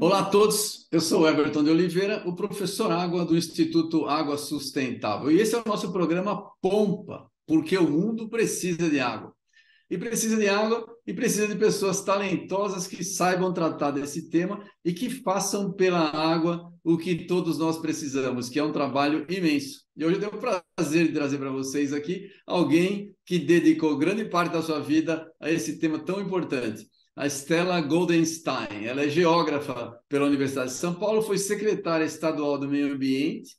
Olá a todos, eu sou Everton de Oliveira, o professor Água do Instituto Água Sustentável. E esse é o nosso programa Pompa, porque o mundo precisa de água. E precisa de água e precisa de pessoas talentosas que saibam tratar desse tema e que façam pela água o que todos nós precisamos, que é um trabalho imenso. E hoje eu tenho o prazer de trazer para vocês aqui alguém que dedicou grande parte da sua vida a esse tema tão importante a Stella Goldenstein. Ela é geógrafa pela Universidade de São Paulo, foi secretária estadual do Meio Ambiente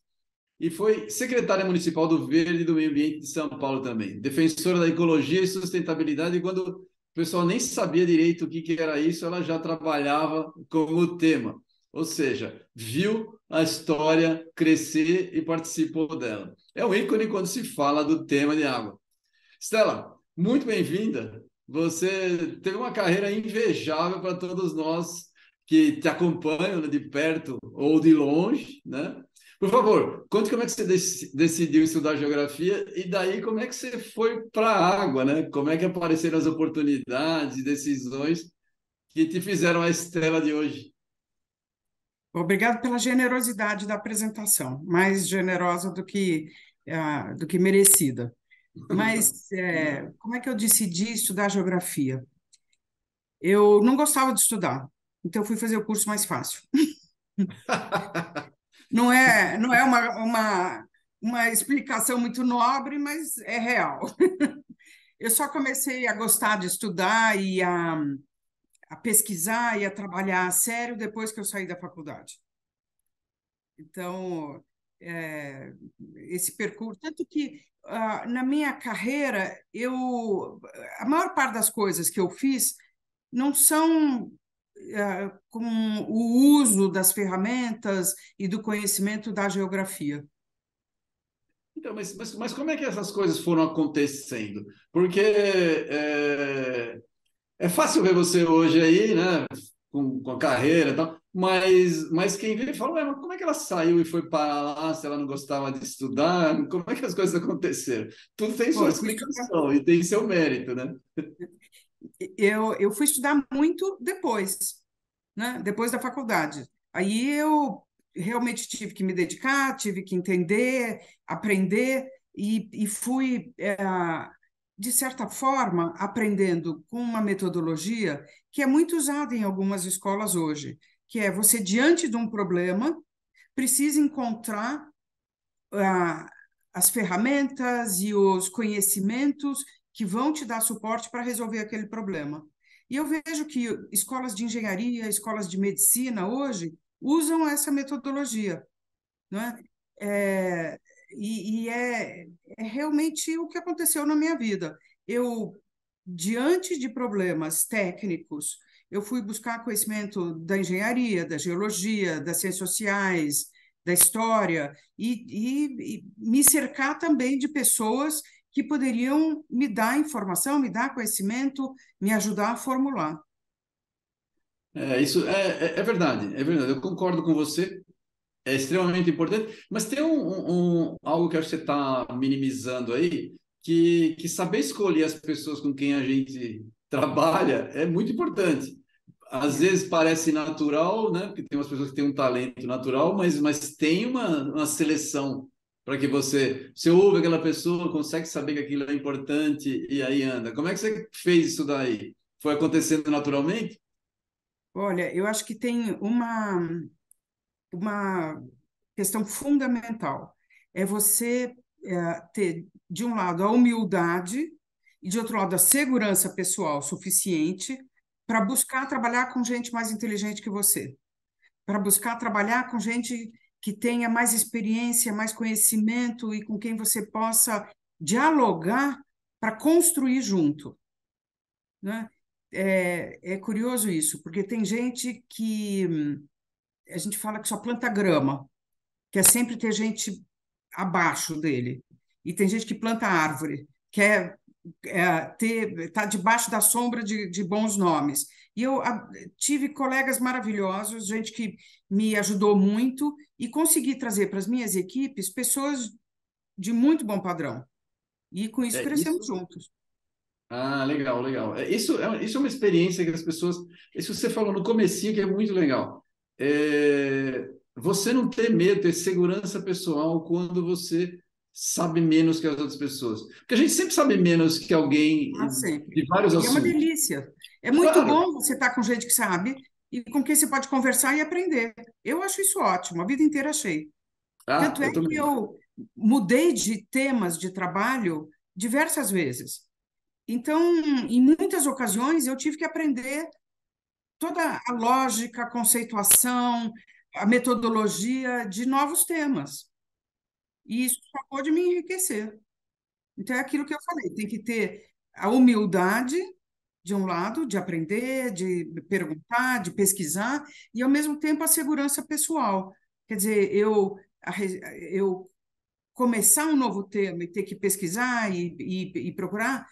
e foi secretária municipal do Verde e do Meio Ambiente de São Paulo também. Defensora da ecologia e sustentabilidade, e quando o pessoal nem sabia direito o que, que era isso, ela já trabalhava com o tema. Ou seja, viu a história crescer e participou dela. É um ícone quando se fala do tema de água. Stella, muito bem-vinda. Você teve uma carreira invejável para todos nós que te acompanham né, de perto ou de longe, né? Por favor, conte como é que você decidiu estudar geografia e daí como é que você foi para a água, né? Como é que apareceram as oportunidades e decisões que te fizeram a estela de hoje? Obrigado pela generosidade da apresentação, mais generosa do que, uh, do que merecida. Mas é, como é que eu decidi estudar geografia? Eu não gostava de estudar, então fui fazer o curso mais fácil. não é, não é uma, uma, uma explicação muito nobre, mas é real. eu só comecei a gostar de estudar e a, a pesquisar e a trabalhar a sério depois que eu saí da faculdade. Então, é, esse percurso, tanto que uh, na minha carreira, eu a maior parte das coisas que eu fiz não são com o uso das ferramentas e do conhecimento da geografia. Então, mas, mas, mas como é que essas coisas foram acontecendo? Porque é, é fácil ver você hoje aí, né, com, com a carreira e tal, mas, mas quem vê fala, mas como é que ela saiu e foi para lá se ela não gostava de estudar? Como é que as coisas aconteceram? Tudo tem sua explicação e tem seu mérito, né? Eu, eu fui estudar muito depois, né? depois da faculdade. Aí eu realmente tive que me dedicar, tive que entender, aprender, e, e fui, é, de certa forma, aprendendo com uma metodologia que é muito usada em algumas escolas hoje que é você, diante de um problema, precisa encontrar ah, as ferramentas e os conhecimentos que vão te dar suporte para resolver aquele problema. E eu vejo que escolas de engenharia, escolas de medicina hoje usam essa metodologia. Não é? é e, e é, é realmente o que aconteceu na minha vida. Eu, diante de problemas técnicos, eu fui buscar conhecimento da engenharia, da geologia, das ciências sociais, da história, e, e, e me cercar também de pessoas que poderiam me dar informação, me dar conhecimento, me ajudar a formular. É, isso é, é, é verdade, é verdade. Eu concordo com você. É extremamente importante, mas tem um, um, algo que acho que você está minimizando aí, que, que saber escolher as pessoas com quem a gente trabalha é muito importante. Às vezes parece natural, né? Porque tem umas pessoas que têm um talento natural, mas, mas tem uma, uma seleção para que você, você ouve aquela pessoa, consegue saber que aquilo é importante e aí anda. Como é que você fez isso daí? Foi acontecendo naturalmente? Olha, eu acho que tem uma, uma questão fundamental. É você é, ter, de um lado, a humildade e, de outro lado, a segurança pessoal suficiente para buscar trabalhar com gente mais inteligente que você, para buscar trabalhar com gente que tenha mais experiência, mais conhecimento e com quem você possa dialogar para construir junto. Né? É, é curioso isso, porque tem gente que a gente fala que só planta grama, quer sempre ter gente abaixo dele, e tem gente que planta árvore, quer é, ter estar tá debaixo da sombra de, de bons nomes. E eu a, tive colegas maravilhosos, gente que me ajudou muito e consegui trazer para as minhas equipes pessoas de muito bom padrão. E com isso É, crescemos isso, juntos. Ah, legal, legal. É, Isso é, isso é uma experiência que as pessoas. Isso você falou no comecinho que é muito legal. É, você não ter medo, ter segurança pessoal quando você sabe menos que as outras pessoas. Porque a gente sempre sabe menos que alguém Ah, de vários E é uma assuntos. delícia. É muito Claro. bom você estar com gente que sabe e com quem você pode conversar e aprender. Eu acho isso ótimo, a vida inteira achei. Ah, Tanto é que eu mudei de temas de trabalho diversas vezes. Então, em muitas ocasiões, eu tive que aprender toda a lógica, a conceituação, a metodologia de novos temas. E isso só pode me enriquecer. Então, é aquilo que eu falei: tem que ter a humildade, de um lado, de aprender, de perguntar, de pesquisar, e, ao mesmo tempo, a segurança pessoal. Quer dizer, eu, eu começar um novo tema e ter que pesquisar e, e, e procurar,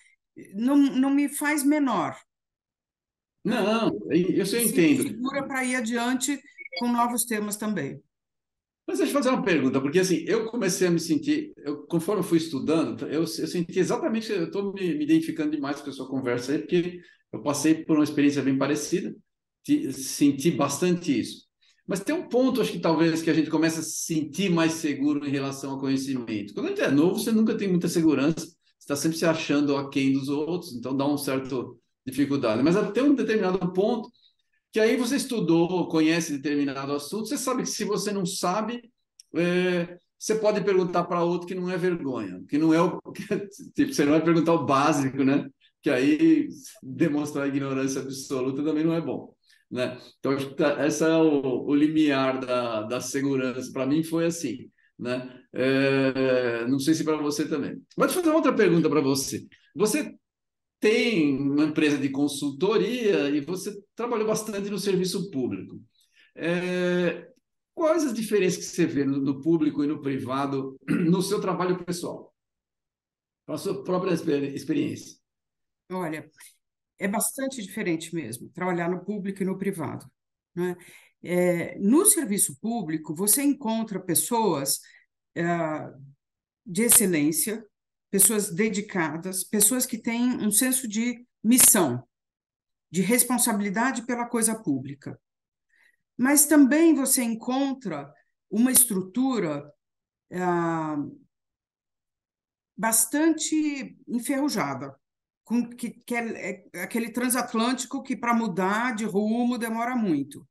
não, não me faz menor? Não, isso eu sinto entendo. segura para ir adiante com novos temas também. Mas deixa eu fazer uma pergunta, porque assim, eu comecei a me sentir, eu, conforme eu fui estudando, eu, eu senti exatamente, eu estou me, me identificando demais com a sua conversa aí, porque eu passei por uma experiência bem parecida, te- senti bastante isso. Mas tem um ponto, acho que talvez, que a gente começa a se sentir mais seguro em relação ao conhecimento. Quando a gente é novo, você nunca tem muita segurança, você está sempre se achando aquém dos outros, então dá um certo dificuldade. Mas até um determinado ponto, que aí você estudou, conhece determinado assunto, você sabe que se você não sabe, é, você pode perguntar para outro que não é vergonha, que não é o. Tipo, você não vai perguntar o básico, né? Que aí demonstrar ignorância absoluta também não é bom. Né? Então, que tá- essa é o, o limiar da, da segurança. Para mim foi assim. Né? É, não sei se para você também. Mas deixa eu fazer uma outra pergunta para você. Você tem uma empresa de consultoria e você trabalhou bastante no serviço público. É, quais as diferenças que você vê no, no público e no privado no seu trabalho pessoal, com a sua própria exper- experiência? Olha, é bastante diferente mesmo, trabalhar no público e no privado, né? É, no serviço público, você encontra pessoas ah, de excelência, pessoas dedicadas, pessoas que têm um senso de missão, de responsabilidade pela coisa pública. Mas também você encontra uma estrutura ah, bastante enferrujada, com que, que é, é aquele transatlântico que para mudar de rumo demora muito.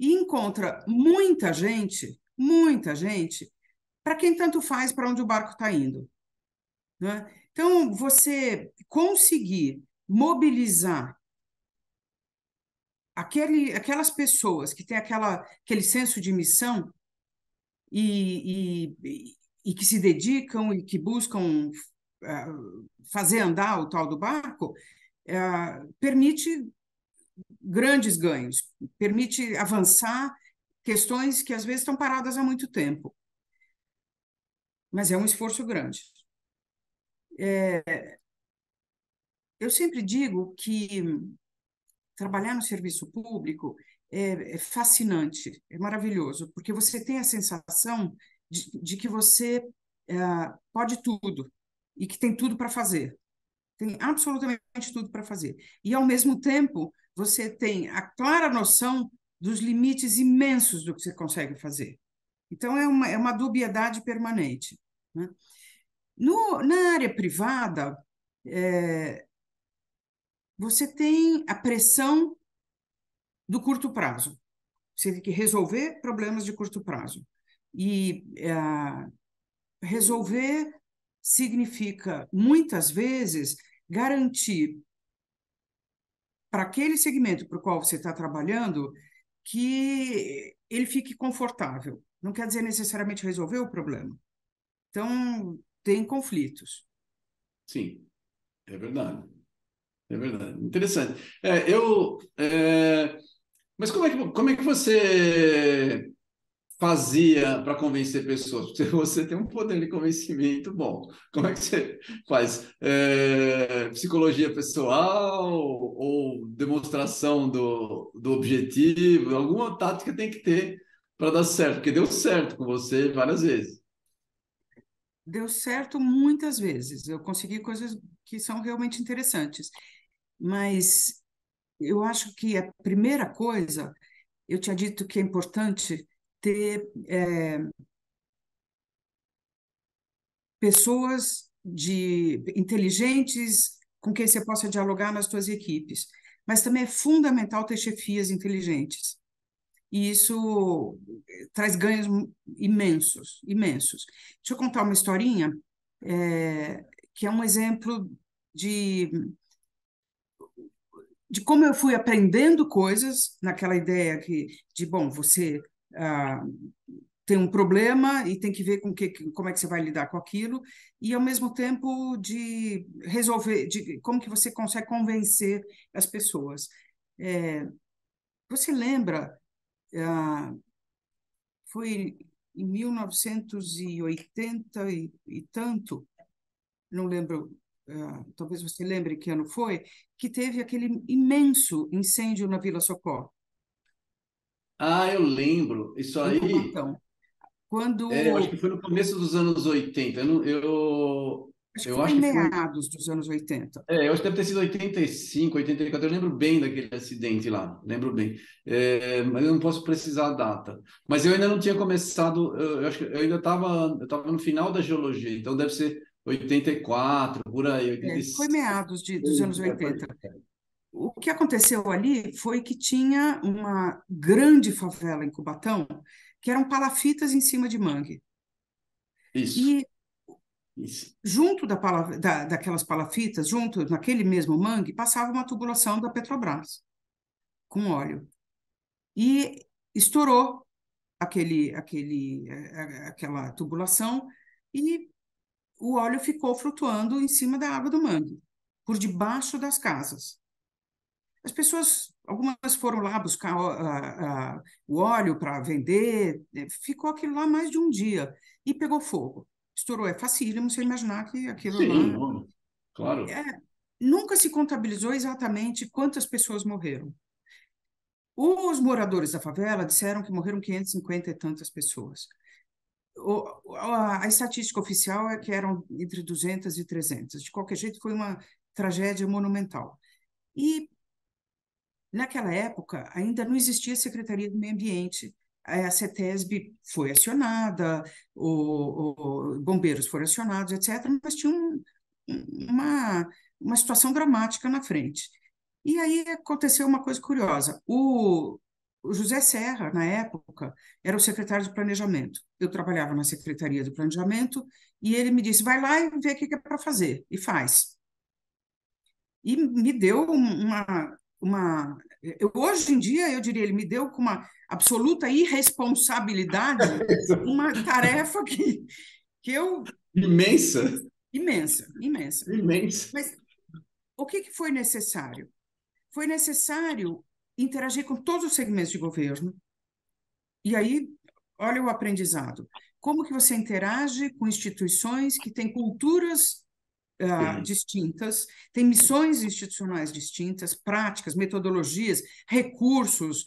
E encontra muita gente, muita gente, para quem tanto faz para onde o barco está indo. Né? Então, você conseguir mobilizar aquele, aquelas pessoas que têm aquela, aquele senso de missão e, e, e que se dedicam e que buscam uh, fazer andar o tal do barco, uh, permite grandes ganhos, permite avançar questões que às vezes estão paradas há muito tempo. Mas é um esforço grande. É, eu sempre digo que trabalhar no serviço público é, é, fascinante, é maravilhoso, porque você tem a sensação de, de que você é, pode tudo e que tem tudo para fazer. Tem absolutamente tudo para fazer. E, ao mesmo tempo, você tem a clara noção dos limites imensos do que você consegue fazer. Então, é uma, é uma dubiedade permanente. Né? No, na área privada, é, você tem a pressão do curto prazo. Você tem que resolver problemas de curto prazo. E é, resolver significa, muitas vezes, garantir para aquele segmento para o qual você está trabalhando que ele fique confortável. Não quer dizer necessariamente resolver o problema. Então, tem conflitos. Sim, é verdade. É verdade. Interessante. É, eu, é... Mas como é, que, como é que você fazia para convencer pessoas? Porque você tem um poder de convencimento bom. Como é que você faz? É... Psicologia pessoal ou demonstração do, do objetivo? Alguma tática tem que ter para dar certo, porque deu certo com você várias vezes. Deu certo muitas vezes. Eu consegui coisas que são realmente interessantes. Mas eu acho que a primeira coisa, eu tinha dito que é importante ter é, pessoas de inteligentes com quem você possa dialogar nas suas equipes. Mas também é fundamental ter chefias inteligentes. E isso eh, traz ganhos imensos, imensos. Deixa eu contar uma historinha é, que é um exemplo de de como eu fui aprendendo coisas naquela ideia que de bom você ah, tem um problema e tem que ver com que, como é que você vai lidar com aquilo, e ao mesmo tempo de resolver, de como que você consegue convencer as pessoas. É, você lembra, ah, foi em 1980 e, e tanto, não lembro, ah, talvez você lembre que ano foi, que teve aquele imenso incêndio na Vila Socorro. Ah, eu lembro. Isso aí. Quando... É, eu acho que foi no começo dos anos 80. Eu, eu, acho eu que acho que meados foi... dos anos 80. É, eu acho que deve ter sido 85, 84. Eu lembro bem daquele acidente lá, lembro bem. É, mas eu não posso precisar a data. Mas eu ainda não tinha começado, eu, acho que eu ainda estava eu tava no final da geologia, então deve ser 84, por aí. 86. É, foi meados de, dos anos 80. O que aconteceu ali foi que tinha uma grande favela em Cubatão que eram palafitas em cima de mangue. Isso. E Isso. junto da, da, daquelas palafitas, junto naquele mesmo mangue, passava uma tubulação da Petrobras com óleo. E estourou aquele, aquele, aquela tubulação e o óleo ficou flutuando em cima da água do mangue, por debaixo das casas. As pessoas, algumas foram lá buscar uh, uh, o óleo para vender, né, ficou aquilo lá mais de um dia e pegou fogo. Estourou, é facílimo você imaginar que aquilo Sim, lá... claro. É, nunca se contabilizou exatamente quantas pessoas morreram. Os moradores da favela disseram que morreram 550 e tantas pessoas. O, a, a, estatística oficial é que eram entre 200 e 300. De qualquer jeito, foi uma tragédia monumental. E Naquela época, ainda não existia Secretaria do Meio Ambiente. A CETESB foi acionada, os bombeiros foram acionados, etc., mas tinha um, uma, uma situação dramática na frente. E aí aconteceu uma coisa curiosa. O, o José Serra, na época, era o secretário de Planejamento. Eu trabalhava na Secretaria do Planejamento e ele me disse: vai lá e vê o que é para fazer, e faz. E me deu uma, uma. Eu, hoje em dia, eu diria, ele me deu com uma absoluta irresponsabilidade uma tarefa que, que eu. Imensa. Imensa, imensa. Imensa. Mas o que, que foi necessário? Foi necessário interagir com todos os segmentos de governo. E aí, olha o aprendizado. Como que você interage com instituições que têm culturas uh, distintas, tem missões institucionais distintas, práticas, metodologias, recursos,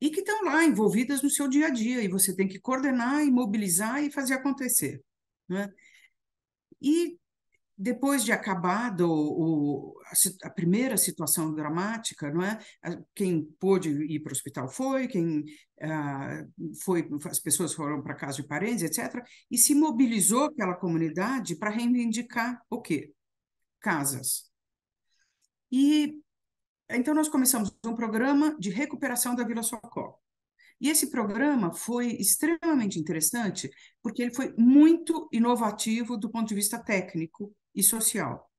e que estão lá envolvidas no seu dia a dia, e você tem que coordenar e mobilizar e fazer acontecer. Né? E depois de acabado o, a, a, primeira situação dramática, não é? Quem pôde ir para o hospital foi, quem ah, foi, as pessoas foram para casa de parentes, etc. E se mobilizou aquela comunidade para reivindicar o quê? Casas. E então nós começamos um programa de recuperação da Vila Socorro. E esse programa foi extremamente interessante porque ele foi muito inovativo do ponto de vista técnico e social.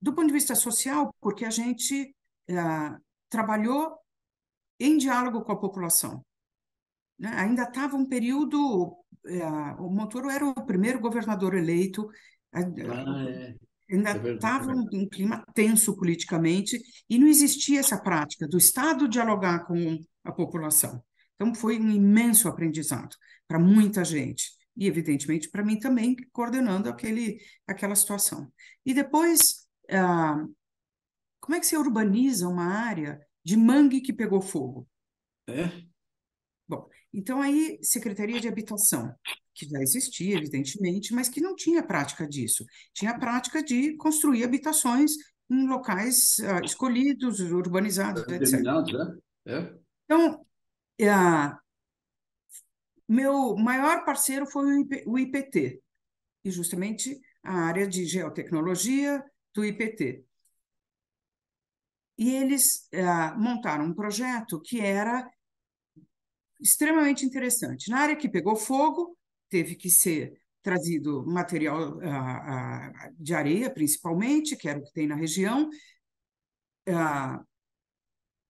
Do ponto de vista social, porque a gente ah, trabalhou em diálogo com a população. Né? Ainda estava um período. Ah, o Montoro era o primeiro governador eleito. Ah, é. Ainda estava é um, um clima tenso politicamente e não existia essa prática do Estado dialogar com a população. Então, foi um imenso aprendizado para muita gente e, evidentemente, para mim também, coordenando aquele, aquela situação. E depois, ah, como é que você urbaniza uma área de mangue que pegou fogo? É? Bom, então aí, Secretaria de Habitação. que já existia, evidentemente, mas que não tinha prática disso. Tinha a prática de construir habitações em locais uh, escolhidos, urbanizados, etc. Né? É. Então, uh, meu maior parceiro foi o IPT, e justamente a área de geotecnologia do IPT. E eles uh, montaram um projeto que era extremamente interessante. Na área que pegou fogo, teve que ser trazido material uh, de areia, principalmente, que era o que tem na região,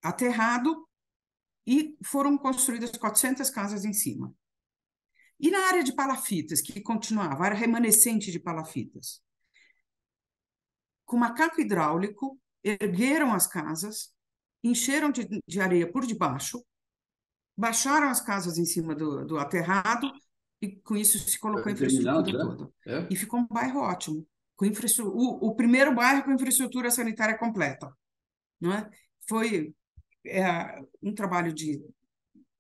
aterrado, e foram construídas 400 casas em cima. E na área de palafitas, que continuava, área remanescente de palafitas, com macaco hidráulico, ergueram as casas, encheram de, de areia por debaixo, baixaram as casas em cima do, do aterrado e com isso se colocou a infraestrutura né? toda. É. E ficou um bairro ótimo, com infraestrutura, o, o, primeiro bairro com infraestrutura sanitária completa. Não é? Foi é, um trabalho de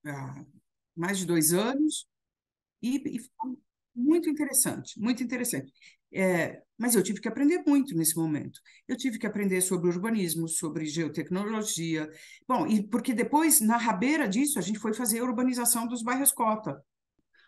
é, mais de dois anos e, e ficou muito interessante, muito interessante. É, mas eu tive que aprender muito nesse momento. Eu tive que aprender sobre urbanismo, sobre geotecnologia. Bom, e porque depois, na rabeira disso, a gente foi fazer a urbanização dos bairros cota.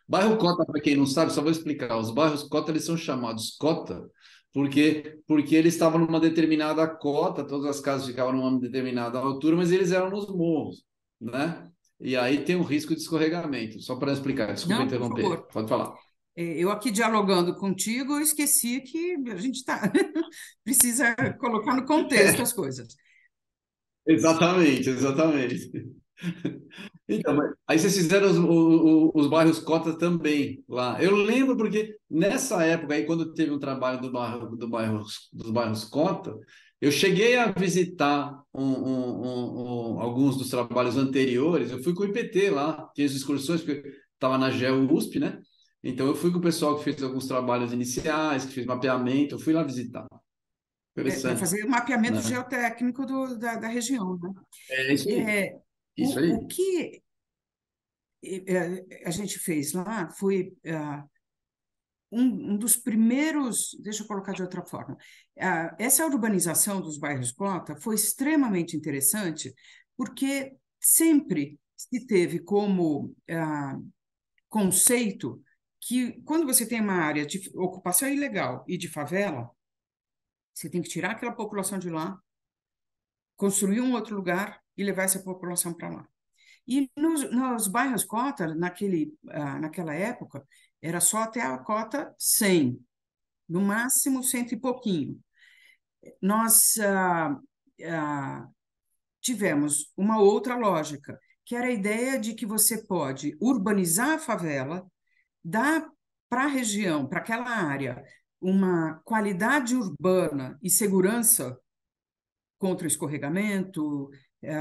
Bairro cota, para quem não sabe, só vou explicar. Os bairros cota eles são chamados cota porque porque eles estavam numa determinada cota, todas as casas ficavam numa determinada altura, mas eles eram nos morros, né? E aí tem um risco de escorregamento. Só para explicar, desculpa não, interromper. Pode falar. É, eu aqui dialogando contigo, eu esqueci que a gente tá, precisa colocar no contexto as coisas. Exatamente, exatamente. Então, aí vocês fizeram os, os, os, bairros cotas também lá. Eu lembro porque nessa época aí, quando teve um trabalho do bairro, do bairro, dos bairros cota, eu cheguei a visitar um, um, um, alguns dos trabalhos anteriores. Eu fui com o IPT lá, tinha as excursões, porque estava na GEO USP, né? Então, eu fui com o pessoal que fez alguns trabalhos iniciais, que fez mapeamento, eu fui lá visitar. É, Interessante. É, fazer o mapeamento né? geotécnico do, da, da, região, né? É isso aí. É, isso o, aí. o que a gente fez lá foi uh, um, um, dos primeiros, deixa eu colocar de outra forma, essa urbanização dos bairros cota foi extremamente interessante, porque sempre se teve como conceito que quando você tem uma área de ocupação ilegal e de favela, você tem que tirar aquela população de lá, construir um outro lugar e levar essa população para lá. E nos, nos, bairros cota, naquele, naquela época, era só até a cota 100, no máximo cento e pouquinho. Nós uh, uh, tivemos uma outra lógica, que era a ideia de que você pode urbanizar a favela, dá para a região, para aquela área, uma qualidade urbana e segurança contra escorregamento, é,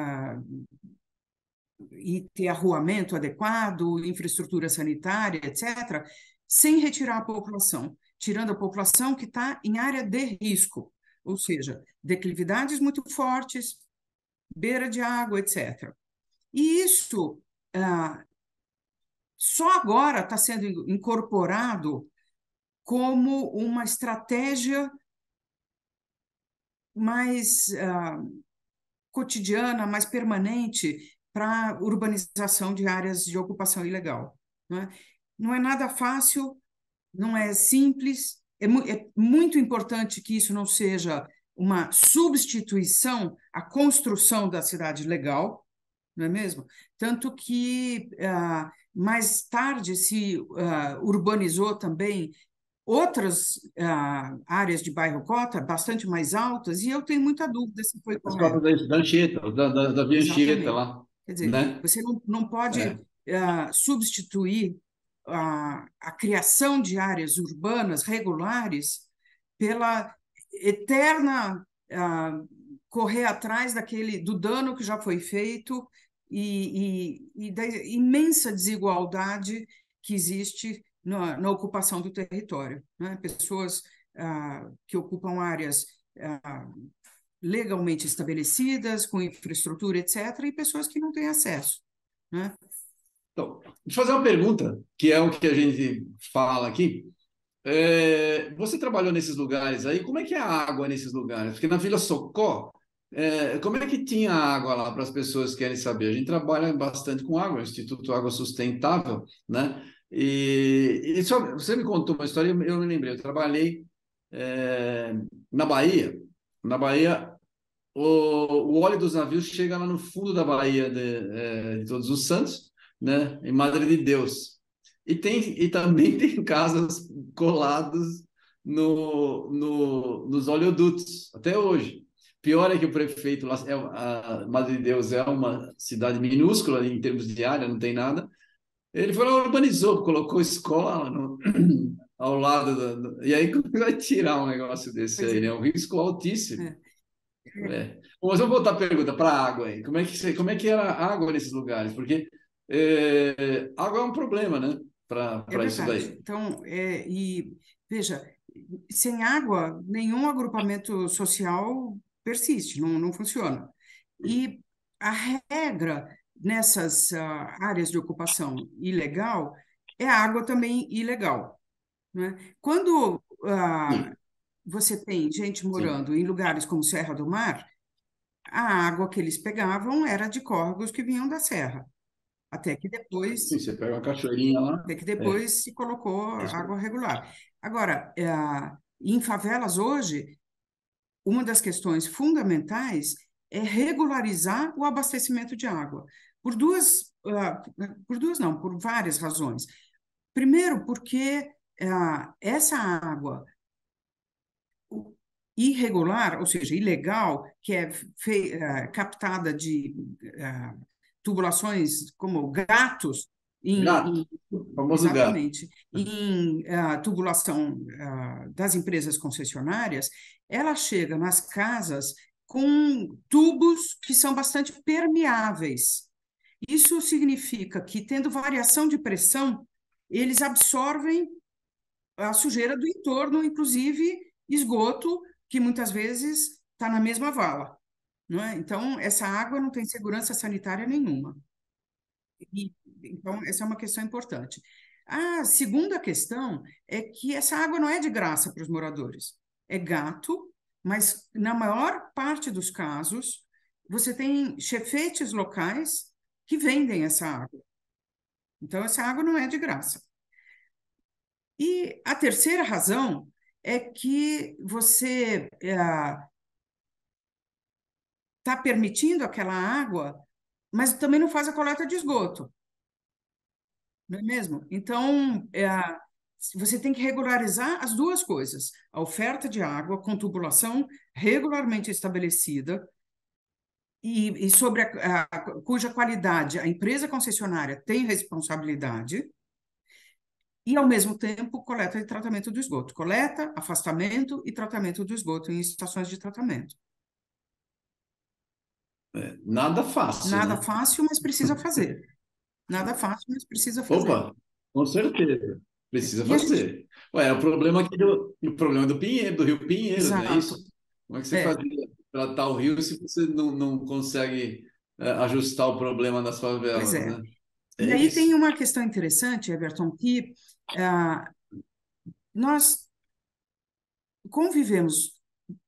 e ter arruamento adequado, infraestrutura sanitária, etc., sem retirar a população, tirando a população que está em área de risco, ou seja, declividades muito fortes, beira de água, etc. E isso ah, só agora está sendo incorporado como uma estratégia mais uh, cotidiana, mais permanente para urbanização de áreas de ocupação ilegal. Não é, não é nada fácil, não é simples, é, mu é muito importante que isso não seja uma substituição à construção da cidade legal, não é mesmo? Tanto que uh, mais tarde se uh, urbanizou também outras uh, áreas de bairro cota bastante mais altas, e eu tenho muita dúvida se foi correto. Da, da Anchieta, da, da, da Via Anchieta lá. Quer dizer, né? você não, não pode é. uh, substituir a, a criação de áreas urbanas regulares pela eterna uh, correr atrás daquele do dano que já foi feito e, e, e da imensa desigualdade que existe na, na ocupação do território. Né? Pessoas ah, que ocupam áreas ah, legalmente estabelecidas, com infraestrutura, etc., e pessoas que não têm acesso. Né? Então, deixa eu fazer uma pergunta, que é o que a gente fala aqui. É, você trabalhou nesses lugares aí, como é que é a água nesses lugares? Porque na Vila Socó, é, como é que tinha água lá para as pessoas que querem saber? A gente trabalha bastante com água, o Instituto Água Sustentável, né? E, e só, você me contou uma história, eu me lembrei, eu trabalhei é, na Bahia, na Bahia, o, o, óleo dos navios chega lá no fundo da Bahia de, é, de Todos os Santos, né, em Madre de Deus. E, tem, e também tem casas coladas no, no, nos oleodutos, até hoje. Pior é que o prefeito lá, é, a Madre de Deus é uma cidade minúscula em termos de área, não tem nada. Ele foi lá, urbanizou, colocou escola no, ao lado. Do, e aí, como vai tirar um negócio desse aí, né? É um risco altíssimo. É. É. Mas vamos voltar a pergunta para a água aí. Como é, que, como é que era a água nesses lugares? Porque é, água é um problema, né? Para é isso daí. Então, é, e veja, sem água, nenhum agrupamento social persiste, não, não funciona. E a regra nessas uh, áreas de ocupação ilegal é a água também ilegal. Né? Quando uh, você tem gente morando Sim. em lugares como Serra do Mar, a água que eles pegavam era de córregos que vinham da serra. Até que depois. Sim, você pega uma cachoeirinha lá. Até que depois é. se colocou água regular. Agora, é, em favelas hoje, uma das questões fundamentais é regularizar o abastecimento de água. Por duas, uh, por duas não, por várias razões. Primeiro, porque uh, essa água irregular, ou seja, ilegal, que é uh, captada de uh, tubulações como gatos, em, gato, em, famoso exatamente, gato. em uh, tubulação das empresas concessionárias, ela chega nas casas com tubos que são bastante permeáveis. Isso significa que, tendo variação de pressão, eles absorvem a sujeira do entorno, inclusive esgoto, que muitas vezes está na mesma vala. Não é? Então, essa água não tem segurança sanitária nenhuma. E, então, essa é uma questão importante. A segunda questão é que essa água não é de graça para os moradores. É gato, mas na maior parte dos casos, você tem chefetes locais que vendem essa água. Então, essa água não é de graça. E a terceira razão é que você está é, permitindo aquela água, mas também não faz a coleta de esgoto. Não é mesmo? Então, é, você tem que regularizar as duas coisas: a oferta de água com tubulação regularmente estabelecida e, e sobre a, a, cuja qualidade a empresa concessionária tem responsabilidade, e, ao mesmo tempo, coleta e tratamento do esgoto. Coleta, afastamento e tratamento do esgoto em estações de tratamento. É, nada fácil. Nada né? fácil, mas precisa fazer. Nada fácil, mas precisa fazer. Opa, com certeza. Precisa fazer. Gente... Ué, é o problema aqui do, o problema do Pinheiro, do Rio Pinheiro, Exato. não é isso? Como é que você é. fazia tratar o rio se você não, não consegue é, ajustar o problema das favelas, é. né? É e aí tem uma questão interessante, Everton, que ah, nós convivemos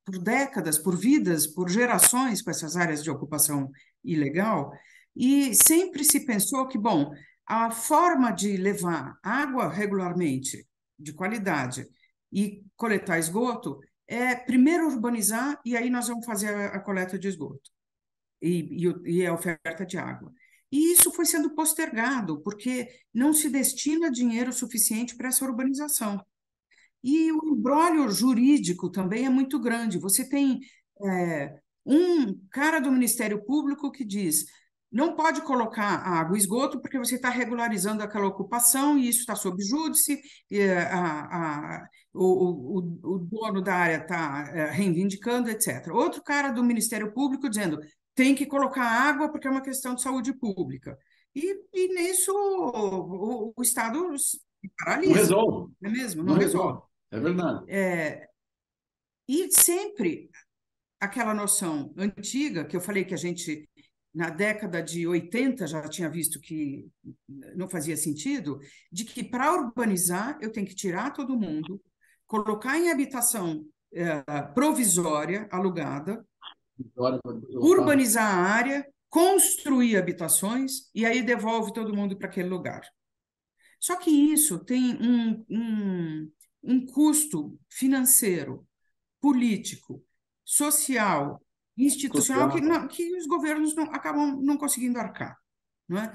por décadas, por vidas, por gerações com essas áreas de ocupação ilegal, e sempre se pensou que, bom, a forma de levar água regularmente, de qualidade, e coletar esgoto é primeiro urbanizar e aí nós vamos fazer a, a coleta de esgoto e, e, e a oferta de água. E isso foi sendo postergado, porque não se destina dinheiro suficiente para essa urbanização. E o embrólio jurídico também é muito grande. Você tem é, um cara do Ministério Público que diz: não pode colocar água e esgoto porque você está regularizando aquela ocupação e isso está sob júdice, a, a, o, o, o, dono da área está é, reivindicando, etc. Outro cara do Ministério Público dizendo tem que colocar água porque é uma questão de saúde pública. E, e nisso o, o, Estado paralisa. Não resolve. Não é mesmo? Não, não resolve. resolve. É verdade. É, e sempre aquela noção antiga que eu falei que a gente na década de 80 já tinha visto que não fazia sentido, de que para urbanizar eu tenho que tirar todo mundo, colocar em habitação é, provisória, alugada, urbanizar a área, construir habitações e aí devolve todo mundo para aquele lugar. Só que isso tem um, um, um custo financeiro, político, social, institucional que, não, que os governos não, acabam não conseguindo arcar. Não é?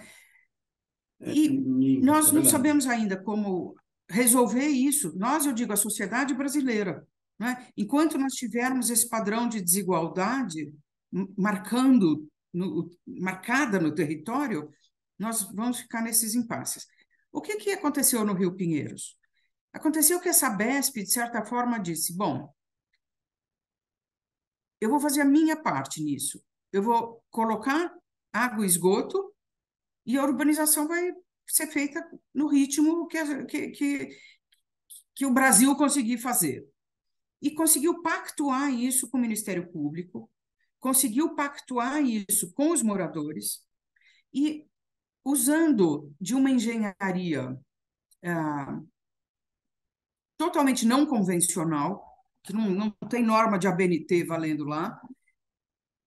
é e nós é não sabemos ainda como resolver isso. Nós, eu digo, a sociedade brasileira. Não é? Enquanto nós tivermos esse padrão de desigualdade marcando no, marcada no território, nós vamos ficar nesses impasses. O que, que aconteceu no Rio Pinheiros? Aconteceu que essa BESP, de certa forma, disse: bom, eu vou fazer a minha parte nisso. Eu vou colocar água e esgoto e a urbanização vai ser feita no ritmo que, que, que, que o Brasil conseguir fazer. E conseguiu pactuar isso com o Ministério Público, conseguiu pactuar isso com os moradores e usando de uma engenharia ah, totalmente não convencional, que não, não tem norma de ABNT valendo lá,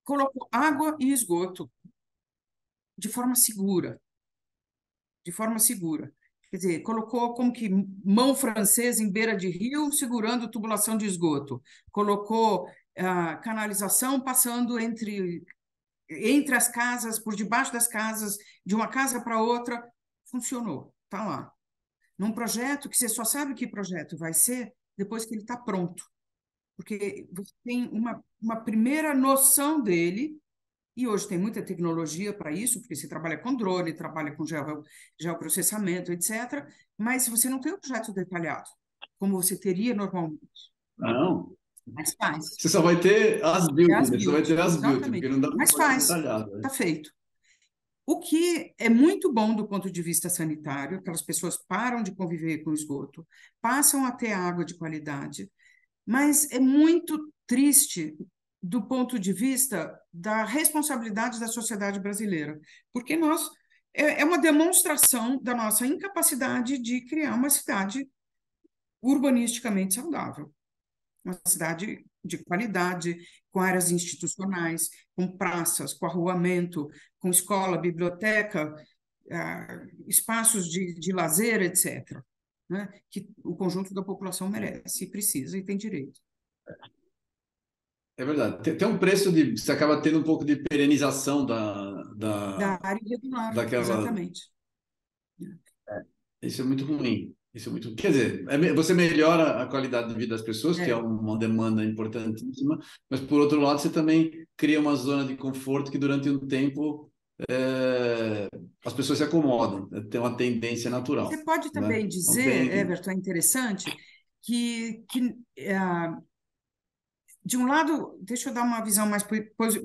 colocou água e esgoto de forma segura. De forma segura. Quer dizer, colocou como que mão francesa em beira de rio segurando tubulação de esgoto. Colocou a canalização passando entre, entre as casas, por debaixo das casas, de uma casa para outra. Funcionou, está lá. Num projeto que você só sabe que projeto vai ser depois que ele está pronto porque você tem uma, uma primeira noção dele, e hoje tem muita tecnologia para isso, porque você trabalha com drone, trabalha com geo, geoprocessamento, etc., mas você não tem um projeto detalhado, como você teria normalmente. Não. Mas faz. Você só vai ter as builds, as builds você vai ter as builds, porque não dá Mas faz, está né? feito. O que é muito bom do ponto de vista sanitário, aquelas pessoas param de conviver com esgoto, passam a ter água de qualidade, mas é muito triste do ponto de vista da responsabilidade da sociedade brasileira, porque nós é, é uma demonstração da nossa incapacidade de criar uma cidade urbanisticamente saudável, uma cidade de qualidade, com áreas institucionais, com praças, com arruamento, com escola, biblioteca, ah, espaços de, de lazer, etc né, que o conjunto da população merece, precisa e tem direito. É verdade. Tem, tem, um preço de. Você acaba tendo um pouco de perenização da. Da, da área irregular. Daquela... Exatamente. É, isso é muito ruim. Isso é muito. Quer dizer, é, você melhora a qualidade de vida das pessoas, é. que é uma demanda importantíssima, mas por outro lado, você também cria uma zona de conforto que durante um tempo é, as pessoas se acomodam, né? tem uma tendência natural. Você pode né? também né? dizer, Everton, é interessante, que, que é, de um lado, deixa eu dar uma visão mais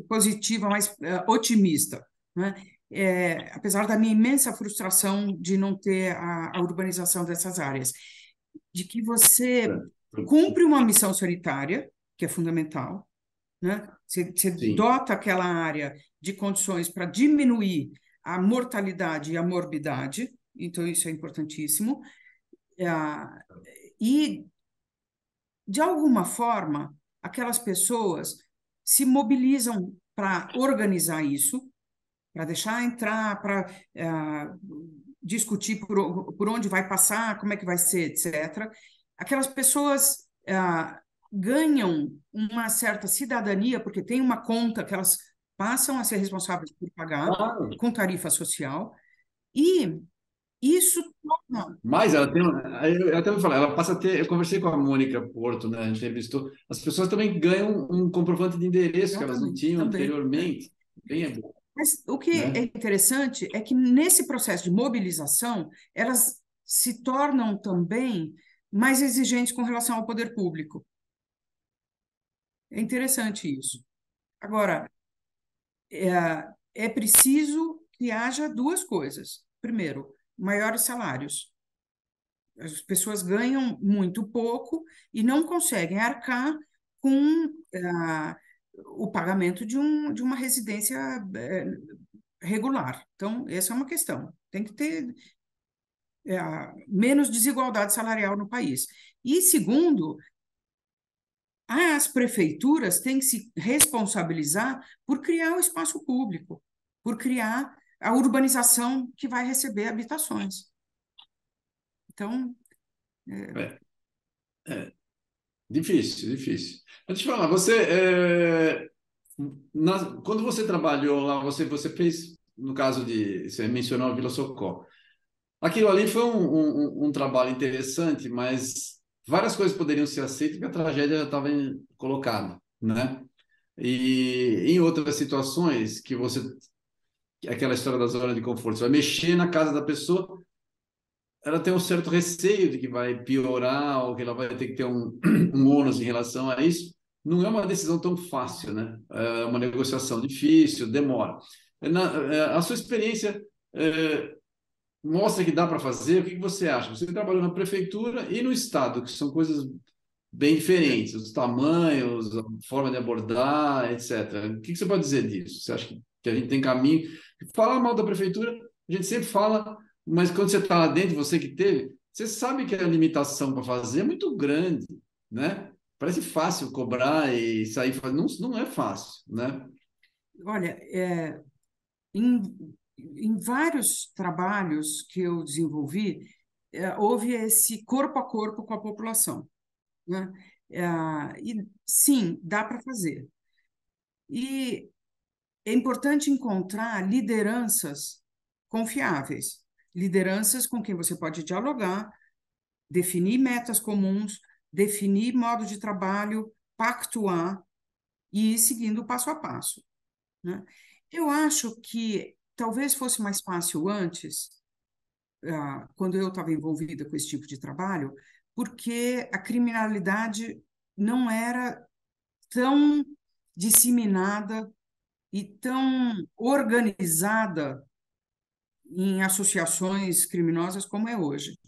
positiva, mais é, otimista, né? É, apesar da minha imensa frustração de não ter a, a urbanização dessas áreas, de que você cumpre uma missão sanitária, que é fundamental, né? Você, você dota aquela área de condições para diminuir a mortalidade e a morbidade, então isso é importantíssimo. É, e, de alguma forma, aquelas pessoas se mobilizam para organizar isso, para deixar entrar, para é, discutir por, por onde vai passar, como é que vai ser, etc. Aquelas pessoas é, ganham uma certa cidadania, porque tem uma conta que elas passam a ser responsáveis por pagar claro. com tarifa social, e isso Mas ela tem, eu até vou falar, ela passa a ter, eu conversei com a Mônica Porto, né, a gente entrevistou, as pessoas também ganham um comprovante de endereço que elas não tinham também. anteriormente. Bem é bom. Mas o que né? é interessante é que nesse processo de mobilização, elas se tornam também mais exigentes com relação ao poder público. É interessante isso. Agora, é, é preciso que haja duas coisas. Primeiro, maiores salários. As pessoas ganham muito pouco e não conseguem arcar com uh, o pagamento de, um, de uma residência é, regular. Então, essa é uma questão. Tem que ter é, menos desigualdade salarial no país. E segundo, as prefeituras têm que se responsabilizar por criar o espaço público, por criar a urbanização que vai receber habitações. Então. É... É, é. Difícil, difícil. Deixa eu falar, você. É... Na... Quando você trabalhou lá, você, você fez, no caso de. Você mencionou a Vila Socorro. Aquilo ali foi um, um, um trabalho interessante, mas várias coisas poderiam ser aceitas porque a tragédia já estava colocada, né? E em outras situações que você aquela história da zona de conforto, você vai mexer na casa da pessoa, ela tem um certo receio de que vai piorar ou que ela vai ter que ter um, um ônus em relação a isso. Não é uma decisão tão fácil, né? É uma negociação difícil, demora. Na, é, a sua experiência é, mostra que dá para fazer. O que, você acha? Você trabalhou na prefeitura e no estado, que são coisas bem diferentes, os tamanhos, a forma de abordar, etc. O que, você pode dizer disso? Você acha que a gente tem caminho? Falar mal da prefeitura, a gente sempre fala, mas quando você está lá dentro, você que teve, você sabe que a limitação para fazer é muito grande, né? Parece fácil cobrar e sair, não, não é fácil, né? Olha, é, em em vários trabalhos que eu desenvolvi, é, houve esse corpo a corpo com a população. Né? É, e sim, dá para fazer. E é importante encontrar lideranças confiáveis, lideranças com quem você pode dialogar, definir metas comuns, definir modo de trabalho, pactuar e ir seguindo passo a passo. Né? Eu acho que talvez fosse mais fácil antes, uh, quando eu estava envolvida com esse tipo de trabalho, porque a criminalidade não era tão disseminada e tão organizada em associações criminosas como é hoje.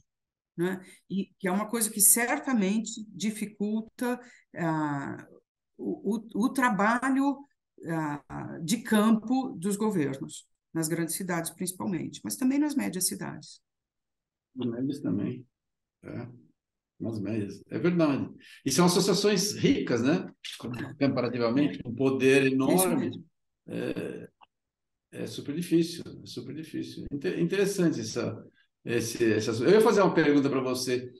Né? E que é uma coisa que certamente dificulta uh, o, o, o, trabalho uh, de campo dos governos nas grandes cidades principalmente, mas também nas médias cidades. Nas médias também, é. Nas médias, é verdade. E são associações ricas, né? Comparativamente, com um poder enorme. É, é, super difícil, é super difícil. Interessante essa, esse, essa. Eu ia fazer uma pergunta para você,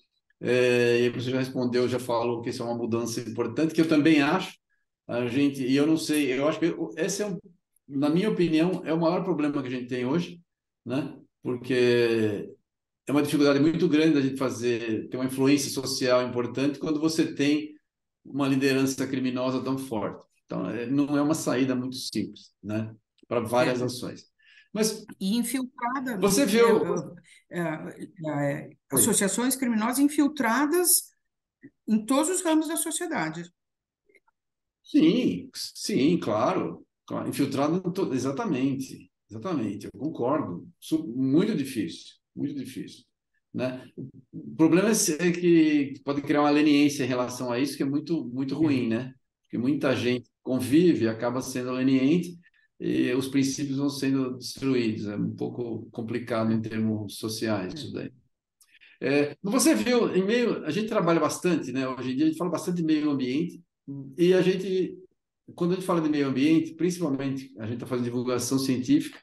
é, e você já respondeu, já falou que isso é uma mudança importante, que eu também acho. A gente, e eu não sei, eu acho que esse é um na minha opinião, é o maior problema que a gente tem hoje, né? Porque é uma dificuldade muito grande a gente fazer, ter uma influência social importante quando você tem uma liderança criminosa tão forte. Então, é, não é uma saída muito simples, né? Para várias é. ações. Mas e infiltrada. Você viu é, é, é associações criminosas infiltradas em todos os ramos da sociedade. Sim, sim, claro. Infiltrado, exatamente, exatamente, eu concordo. Muito difícil, muito difícil. Né? O problema é que pode criar uma leniência em relação a isso, que é muito, muito ruim, né? Porque muita gente convive, acaba sendo leniente e os princípios vão sendo destruídos. É um pouco complicado em termos sociais isso daí. É, você viu, em meio, a gente trabalha bastante, né? Hoje em dia a gente fala bastante de meio ambiente e a gente quando a gente fala de meio ambiente, principalmente a gente está fazendo divulgação científica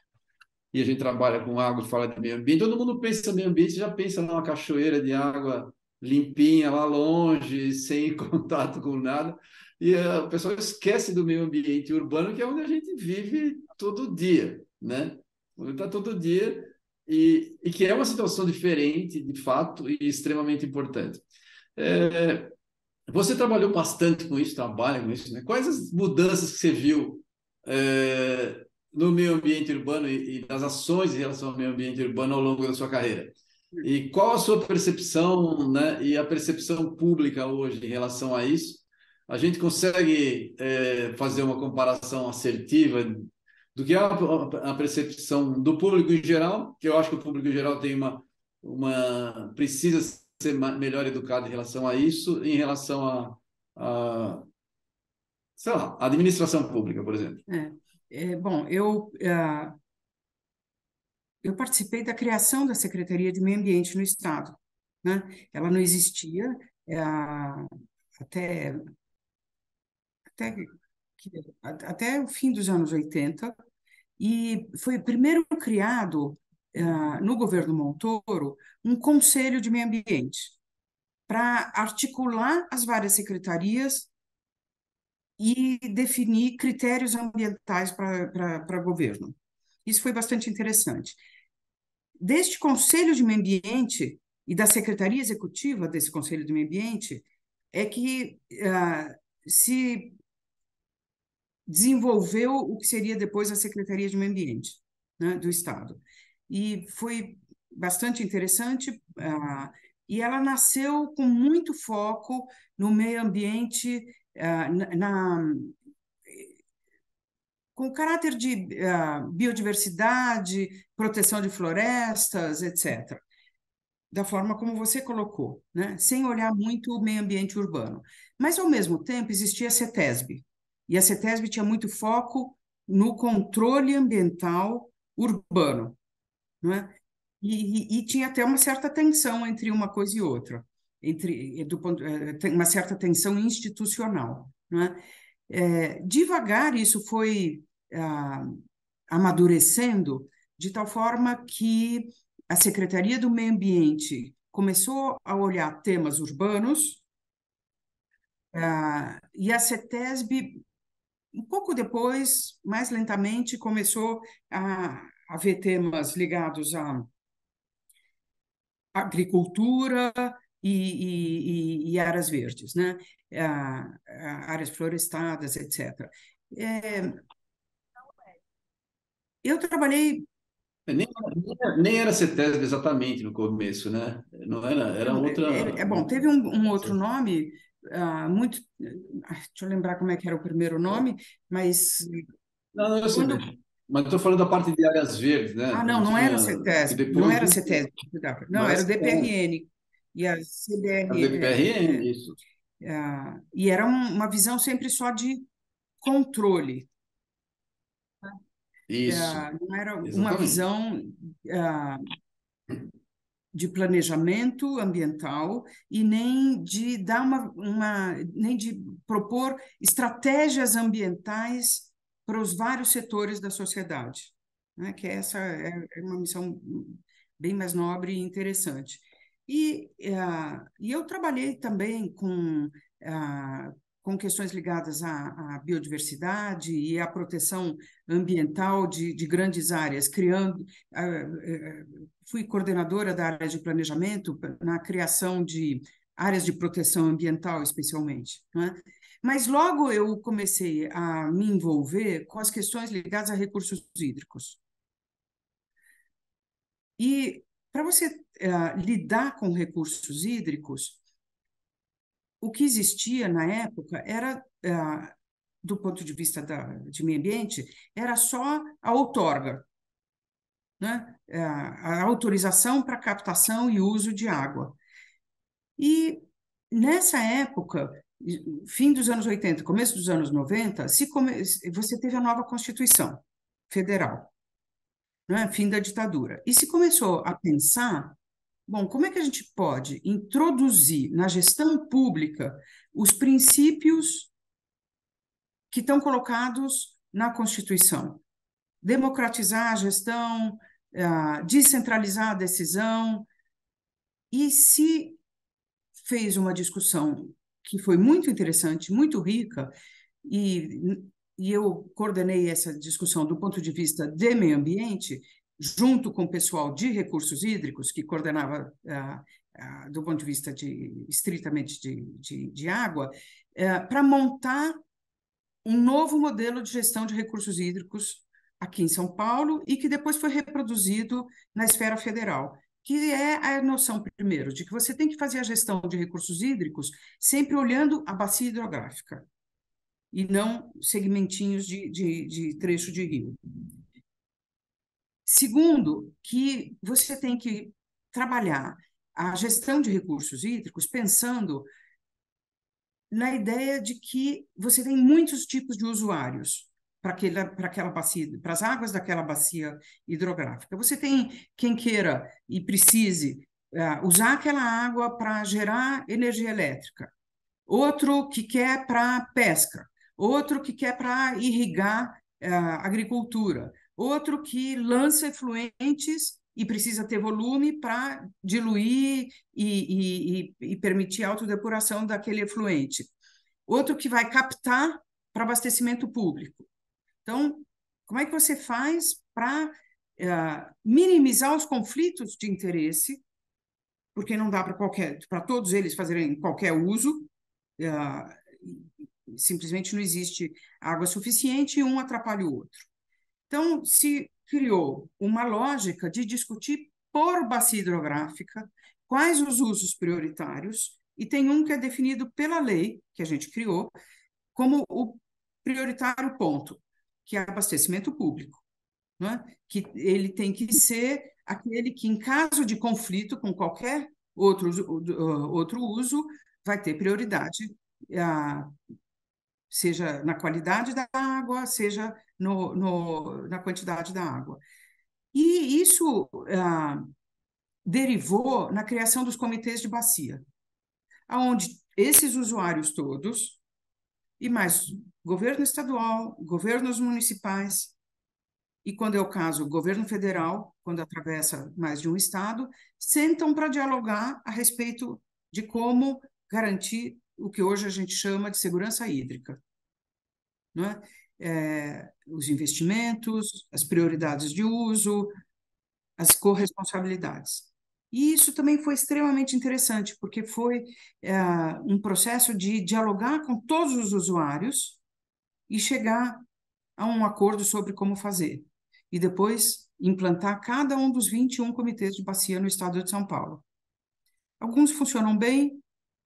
e a gente trabalha com água e fala de meio ambiente, todo mundo pensa em meio ambiente, já pensa numa cachoeira de água limpinha lá longe, sem contato com nada, e uh, o pessoal esquece do meio ambiente urbano, que é onde a gente vive todo dia, né? Está todo dia e, e, que é uma situação diferente, de fato, e extremamente importante. É, você trabalhou bastante com isso, trabalha com isso, né? Quais as mudanças que você viu é, no meio ambiente urbano e, e das ações em relação ao meio ambiente urbano ao longo da sua carreira? E qual a sua percepção, né? E a percepção pública hoje em relação a isso? A gente consegue é, fazer uma comparação assertiva do que é a, percepção do público em geral, que eu acho que o público em geral tem uma, uma precisa ser melhor educado em relação a isso, em relação a, a sei lá, administração pública, por exemplo. É, é, bom, eu, uh, eu participei da criação da Secretaria de Meio Ambiente no Estado. Né? Ela não existia uh, até, até, até o fim dos anos 80, e foi primeiro criado uh, no governo Montoro um Conselho de Meio Ambiente para articular as várias secretarias e definir critérios ambientais para governo. Isso foi bastante interessante. Deste Conselho de Meio Ambiente e da Secretaria Executiva desse Conselho de Meio Ambiente é que uh, se desenvolveu o que seria depois a Secretaria de Meio Ambiente né, do Estado. E foi bastante interessante, uh, e ela nasceu com muito foco no meio ambiente ah, na, com caráter de uh, biodiversidade, proteção de florestas, etc. Da forma como você colocou, né? sem olhar muito o meio ambiente urbano. Mas, ao mesmo tempo, existia a CETESB, e a CETESB tinha muito foco no controle ambiental urbano. Né? E, e, e tinha até uma certa tensão entre uma coisa e outra entre do ponto, eh, tem uma certa tensão institucional. Né? É, devagar isso foi ah, amadurecendo de tal forma que a Secretaria do Meio Ambiente começou a olhar temas urbanos ah, e a CETESB, um pouco depois, mais lentamente, começou a, a ver temas ligados à agricultura, e, e, e áreas verdes, né? A, a áreas florestadas, etc. É, eu trabalhei é, nem, nem era CETESB exatamente no começo, né? Não era, era outra. É, é bom, teve um, um outro nome uh, muito. Deixa eu lembrar como é que era o primeiro nome, mas. Não, não, quando... Mas estou falando da parte de áreas verdes, né? Ah, não, não, era CETESB, não era CETESB, não, era o DPRN, e a CBRN. A DPRN, é, isso. É, e era uma visão sempre só de controle. Isso. É, não era Exatamente. uma visão de planejamento ambiental e nem de dar uma, uma nem de propor estratégias ambientais para os vários setores da sociedade, né? que essa é, é uma missão bem mais nobre e interessante. E, uh, e eu trabalhei também com, uh, com questões ligadas à, à, biodiversidade e à proteção ambiental de, de grandes áreas, criando. Uh, fui coordenadora da área de planejamento na criação de áreas de proteção ambiental, especialmente. Né? Mas logo eu comecei a me envolver com as questões ligadas a recursos hídricos. E para você uh, lidar com recursos hídricos, o que existia na época era, uh, do ponto de vista da, de meio ambiente, era só a outorga, né? Uh, a autorização para captação e uso de água. E nessa época, fim dos anos 80, começo dos anos 90, se come... você teve a nova Constituição Federal né, fim da ditadura. E se começou a pensar, bom, como é que a gente pode introduzir na gestão pública os princípios que estão colocados na Constituição? Democratizar a gestão, uh, descentralizar a decisão. E se fez uma discussão que foi muito interessante, muito rica, e e eu coordenei essa discussão do ponto de vista de meio ambiente, junto com o pessoal de recursos hídricos, que coordenava ah, ah, do ponto de vista de, estritamente de, de, de água, eh, para montar um novo modelo de gestão de recursos hídricos aqui em São Paulo e que depois foi reproduzido na esfera federal, que é a noção, primeiro, de que você tem que fazer a gestão de recursos hídricos sempre olhando a bacia hidrográfica e não segmentinhos de, de, de trecho de rio. Segundo, que você tem que trabalhar a gestão de recursos hídricos pensando na ideia de que você tem muitos tipos de usuários para aquela, para aquela bacia, para as águas daquela bacia hidrográfica. Você tem quem queira e precise uh, usar aquela água para gerar energia elétrica, outro que quer para pesca, outro que quer para irrigar uh, agricultura, outro que lança efluentes e precisa ter volume para diluir e, e, e, permitir a autodepuração daquele efluente. Outro que vai captar para abastecimento público. Então, como é que você faz para uh, eh, minimizar os conflitos de interesse? Porque não dá para qualquer, para todos eles fazerem qualquer uso. Uh, simplesmente não existe água suficiente e um atrapalha o outro. Então, se criou uma lógica de discutir por bacia hidrográfica quais os usos prioritários, e tem um que é definido pela lei, que a gente criou, como o prioritário ponto, que é abastecimento público. Né? Que ele tem que ser aquele que, em caso de conflito com qualquer outro, outro uso, vai ter prioridade, seja na qualidade da água, seja no, no, na quantidade da água. E isso ah, derivou na criação dos comitês de bacia, onde esses usuários todos, e mais governo estadual, governos municipais, e quando é o caso, governo federal, quando atravessa mais de um estado, sentam para dialogar a respeito de como garantir o que hoje a gente chama de segurança hídrica. Não é? é, os investimentos, as prioridades de uso, as corresponsabilidades. E isso também foi extremamente interessante, porque foi é, um processo de dialogar com todos os usuários e chegar a um acordo sobre como fazer. E depois implantar cada um dos 21 comitês de bacia no estado de São Paulo. Alguns funcionam bem,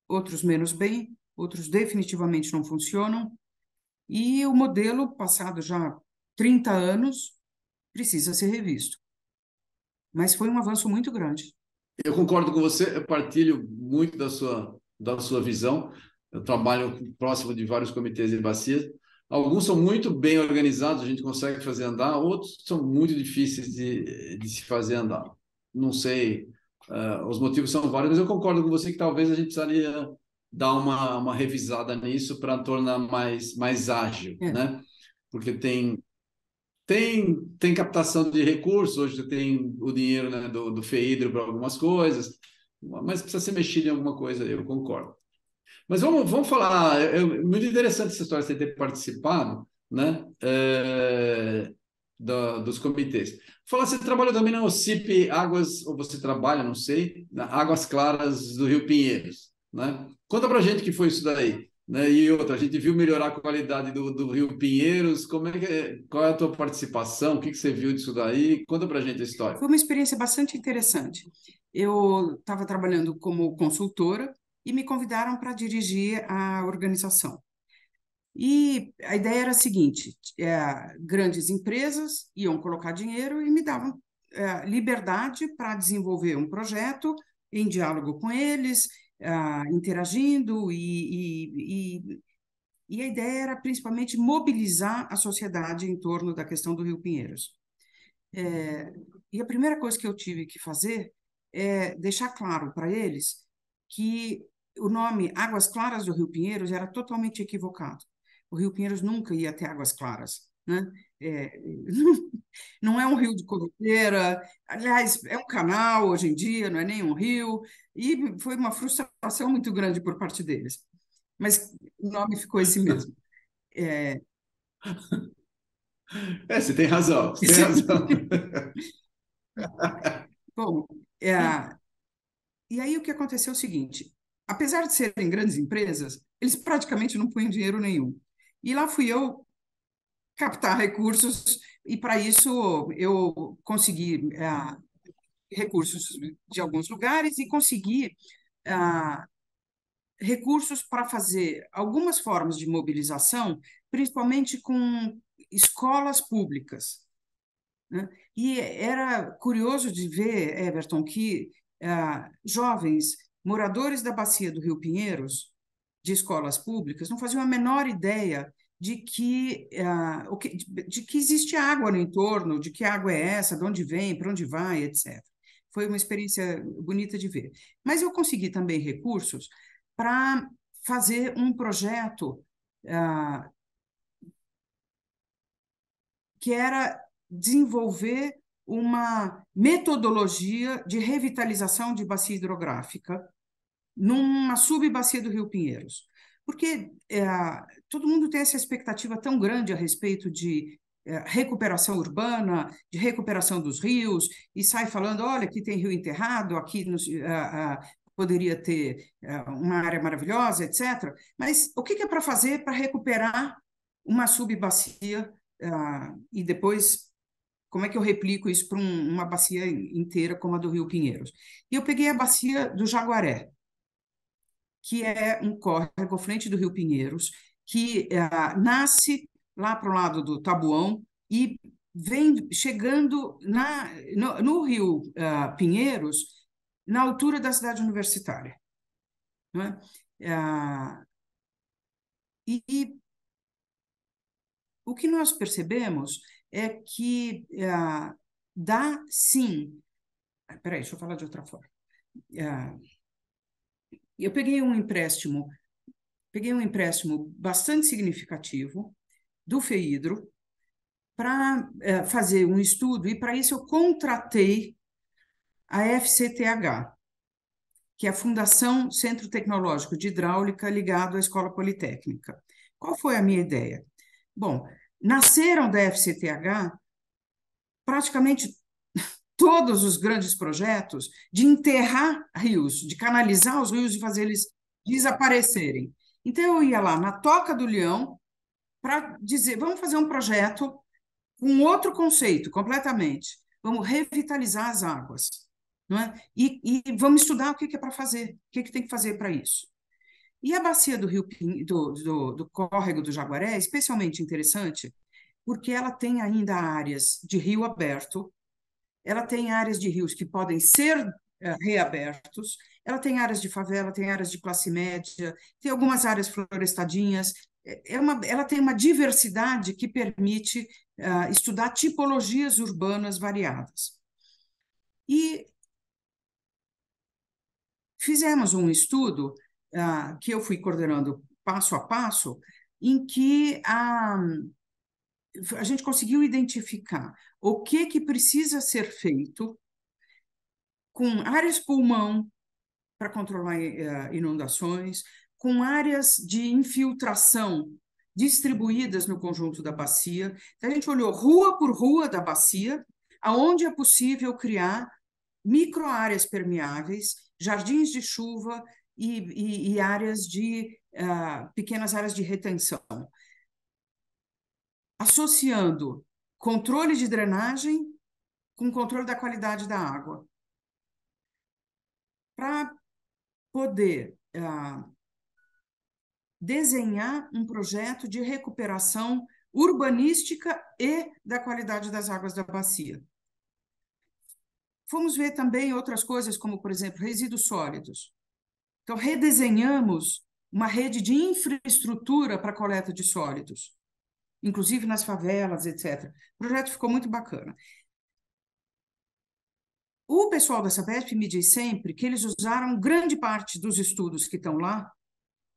outros menos bem, outros definitivamente não funcionam, e o modelo, passado já 30 anos, precisa ser revisto. Mas foi um avanço muito grande. Eu concordo com você, eu partilho muito da sua, da sua visão. Eu trabalho próximo de vários comitês de bacia. Alguns são muito bem organizados, a gente consegue fazer andar, outros são muito difíceis de, de se fazer andar. Não sei, uh, os motivos são vários, mas eu concordo com você que talvez a gente precisaria dar uma, uma revisada nisso para tornar mais, mais ágil, é. né? Porque tem, tem, tem captação de recursos, hoje você tem o dinheiro né, do, do FEIDRO para algumas coisas, mas precisa ser mexido em alguma coisa, eu concordo. Mas vamos, vamos falar, é, muito interessante essa história você ter participado, né? É, da, dos comitês. Falar, você trabalha também na OCIP Águas, ou você trabalha, não sei, na Águas Claras do Rio Pinheiros, né? Conta para gente que foi isso daí. Né? E outra, a gente viu melhorar a qualidade do, do Rio Pinheiros. Como é que é, qual é a tua participação? O que, que você viu disso daí? Conta para gente a história. Foi uma experiência bastante interessante. Eu estava trabalhando como consultora e me convidaram para dirigir a organização. E a ideia era a seguinte: é, grandes empresas iam colocar dinheiro e me davam é, liberdade para desenvolver um projeto em diálogo com eles, uh, interagindo e, e, e, e, a ideia era principalmente mobilizar a sociedade em torno da questão do Rio Pinheiros. É, e a primeira coisa que eu tive que fazer é deixar claro para eles que o nome Águas Claras do Rio Pinheiros era totalmente equivocado. O Rio Pinheiros nunca ia ter águas claras. Né? É, não é um rio de corrupteira, aliás, é um canal hoje em dia, não é nem um rio, e foi uma frustração muito grande por parte deles. Mas o nome ficou esse mesmo. É, é você tem razão, você tem razão. Bom, é, e aí o que aconteceu é o seguinte: apesar de serem grandes empresas, eles praticamente não põem dinheiro nenhum. E lá fui eu captar recursos, e para isso eu consegui é, recursos de alguns lugares e consegui é, recursos para fazer algumas formas de mobilização, principalmente com escolas públicas. Né? E era curioso de ver, Everton, que é, jovens moradores da bacia do Rio Pinheiros de escolas públicas não faziam a menor ideia de que, uh, de, que existe água no entorno, de que água é essa, de onde vem, para onde vai, etc. Foi uma experiência bonita de ver. Mas eu consegui também recursos para fazer um projeto uh, que era desenvolver uma metodologia de revitalização de bacia hidrográfica numa subbacia do Rio Pinheiros. Porque é, todo mundo tem essa expectativa tão grande a respeito de é, recuperação urbana, de recuperação dos rios, e sai falando: olha, aqui tem rio enterrado, aqui nos, poderia ter uma área maravilhosa, etc. Mas o que, é para fazer para recuperar uma subbacia e depois como é que eu replico isso para um, uma bacia inteira como a do Rio Pinheiros? E eu peguei a bacia do Jaguaré, que é um córrego à frente do Rio Pinheiros, que uh, nasce lá para o lado do Tabuão e vem chegando na, no, no Rio uh, Pinheiros, na altura da cidade universitária. Uh, e, e, o que nós percebemos é que dá sim. Peraí, deixa eu falar de outra forma. Eu peguei um empréstimo, peguei um empréstimo bastante significativo do FEIDRO para é, fazer um estudo, e para isso eu contratei a FCTH, que é a Fundação Centro Tecnológico de Hidráulica ligado à Escola Politécnica. Qual foi a minha ideia? Bom, nasceram da FCTH praticamente todos os grandes projetos de enterrar rios, de canalizar os rios e fazer eles desaparecerem. Então, eu ia lá na Toca do Leão para dizer: vamos fazer um projeto com outro conceito completamente. Vamos revitalizar as águas. Não é? e, e vamos estudar o que, que é para fazer, o que, que tem que fazer para isso. E a bacia do rio do, do, do córrego do Jaguaré é especialmente interessante porque ela tem ainda áreas de rio aberto, ela tem áreas de rios que podem ser é, reabertos, ela tem áreas de favela, tem áreas de classe média, tem algumas áreas florestadinhas, é, é uma, ela tem uma diversidade que permite uh, estudar tipologias urbanas variadas. E fizemos um estudo uh, que eu fui coordenando passo a passo, em que a, a gente conseguiu identificar o que que precisa ser feito com áreas pulmão para controlar uh, inundações, com áreas de infiltração distribuídas no conjunto da bacia. Então, a gente olhou rua por rua da bacia, aonde é possível criar microáreas permeáveis, jardins de chuva e, e, e áreas de uh, pequenas áreas de retenção associando controle de drenagem com controle da qualidade da água. Para poder uh, desenhar um projeto de recuperação urbanística e da qualidade das águas da bacia. Fomos ver também outras coisas, como, por exemplo, resíduos sólidos. Então, redesenhamos uma rede de infraestrutura para coleta de sólidos inclusive nas favelas, etc. O projeto ficou muito bacana. O pessoal da Sabesp me diz sempre que eles usaram grande parte dos estudos que estão lá,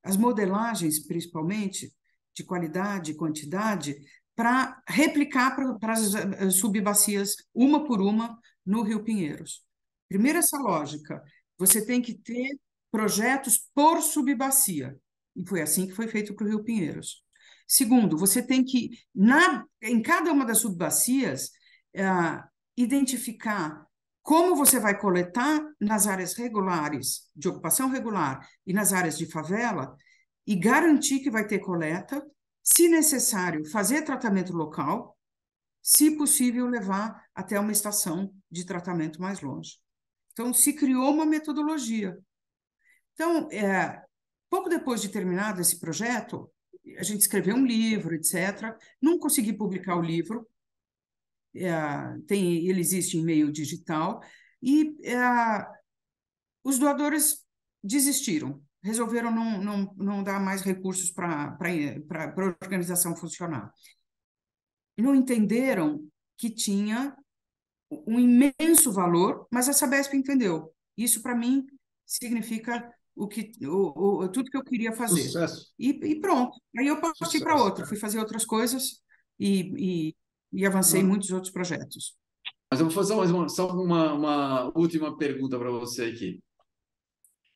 as modelagens, principalmente, de qualidade e quantidade, para replicar para as eh, subbacias, uma por uma, no Rio Pinheiros. Primeiro, essa lógica. Você tem que ter projetos por subbacia. E foi assim que foi feito para o Rio Pinheiros. Segundo, você tem que, na, em cada uma das subbacias, uh, identificar como você vai coletar nas áreas regulares, de ocupação regular e nas áreas de favela, e garantir que vai ter coleta, se necessário, fazer tratamento local, se possível, levar até uma estação de tratamento mais longe. Então, se criou uma metodologia. Então, é, pouco depois de terminado esse projeto, a gente escreveu um livro, etc. Não consegui publicar o livro, é, tem, ele existe em meio digital, e é, os doadores desistiram, resolveram não, não, não dar mais recursos para a organização funcionar. Não entenderam que tinha um imenso valor, mas a Sabesp entendeu. Isso, para mim, significa o que, o, o, tudo que eu queria fazer. Sucesso. E, e pronto. Aí eu parti para outra, fui fazer outras coisas e, e, e avancei em ah. muitos outros projetos. Mas eu vou fazer mais uma, só uma, uma última pergunta para você aqui.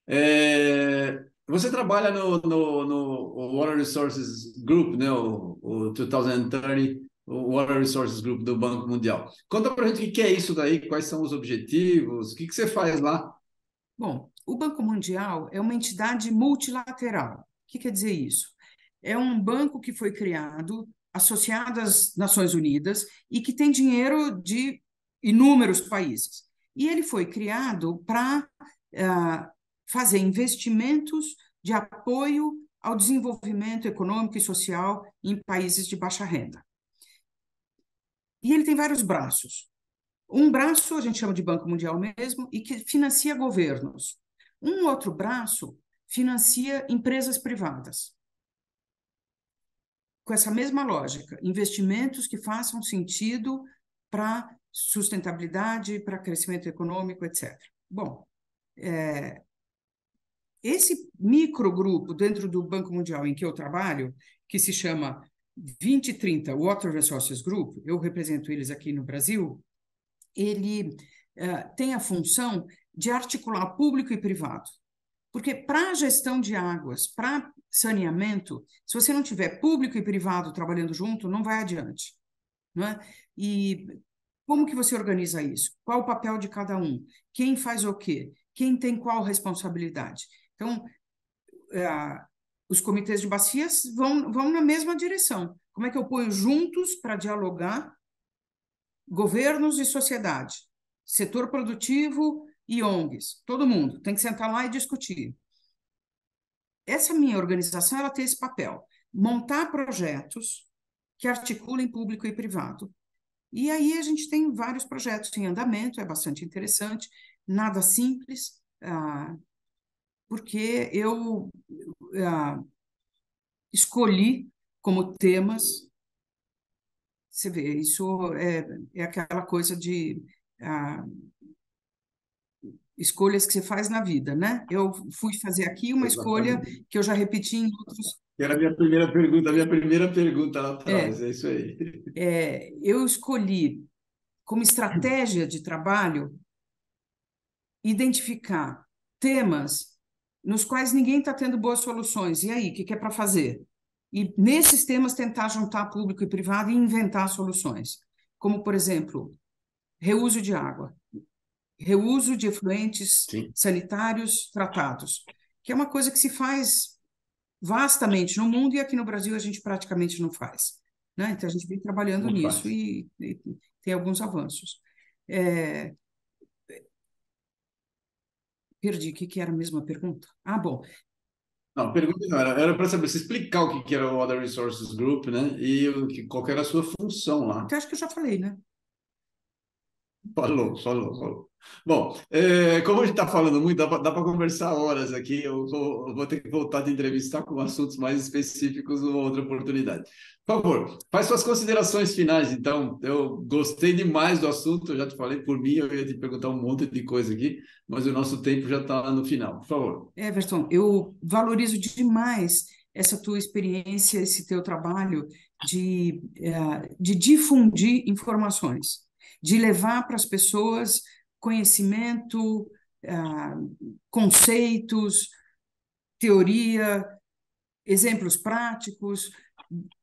É, você trabalha no, no, no, Water Resources Group, né? o, o 2030 o Water Resources Group do Banco Mundial. Conta para a gente o que é isso daí, quais são os objetivos, o que, que você faz lá? Bom, o Banco Mundial é uma entidade multilateral. O que quer dizer isso? É um banco que foi criado associado às Nações Unidas e que tem dinheiro de inúmeros países. E ele foi criado para uh, fazer investimentos de apoio ao desenvolvimento econômico e social em países de baixa renda. E ele tem vários braços. Um braço a gente chama de Banco Mundial mesmo e que financia governos. Um outro braço financia empresas privadas. Com essa mesma lógica, investimentos que façam sentido para sustentabilidade, para crescimento econômico, etc. Bom, é, esse microgrupo dentro do Banco Mundial em que eu trabalho, que se chama 2030 Water Resources Group, eu represento eles aqui no Brasil, ele uh, tem a função de articular público e privado. Porque para a gestão de águas, para saneamento, se você não tiver público e privado trabalhando junto, não vai adiante. Não é? E como que você organiza isso? Qual o papel de cada um? Quem faz o quê? Quem tem qual responsabilidade? Então, uh, os comitês de bacias vão, vão na mesma direção. Como é que eu ponho juntos para dialogar governos e sociedade, setor produtivo e ONGs, todo mundo tem que sentar lá e discutir. Essa minha organização ela tem esse papel, montar projetos que articulem público e privado. E aí a gente tem vários projetos em andamento, é bastante interessante, nada simples, ah, porque eu ah, escolhi como temas. Você vê, isso é, é aquela coisa de ah, escolhas que você faz na vida, né? Eu fui fazer aqui uma Exatamente. escolha que eu já repeti em outros. Era a minha primeira pergunta, a minha primeira pergunta lá atrás, é, é isso aí. É, eu escolhi como estratégia de trabalho identificar temas nos quais ninguém está tendo boas soluções. E aí, o que, que é para fazer? E nesses temas tentar juntar público e privado e inventar soluções. Como, por exemplo, reuso de água, reuso de efluentes Sim. sanitários tratados, que é uma coisa que se faz vastamente no mundo e aqui no Brasil a gente praticamente não faz. Né? Então a gente vem trabalhando não nisso e, e, tem alguns avanços. É, Perdi, o que, que era a mesma pergunta? Ah, bom. Não, pergunta não, era, para saber, se explicar o que, que era o Other Resources Group, né? E o que, qual era a sua função lá. Eu acho que eu já falei, né? Falou, falou, falou. Bom, é, como a gente está falando muito, dá para conversar horas aqui. Eu vou, eu vou, ter que voltar de entrevistar com assuntos mais específicos numa outra oportunidade. Por favor, faz suas considerações finais, então. Eu gostei demais do assunto, eu já te falei por mim, eu ia te perguntar um monte de coisa aqui, mas o nosso tempo já está no final. Por favor. Everton, eu valorizo demais essa tua experiência, esse teu trabalho de, é, de difundir informações, de levar para as pessoas conhecimento, uh, conceitos, teoria, exemplos práticos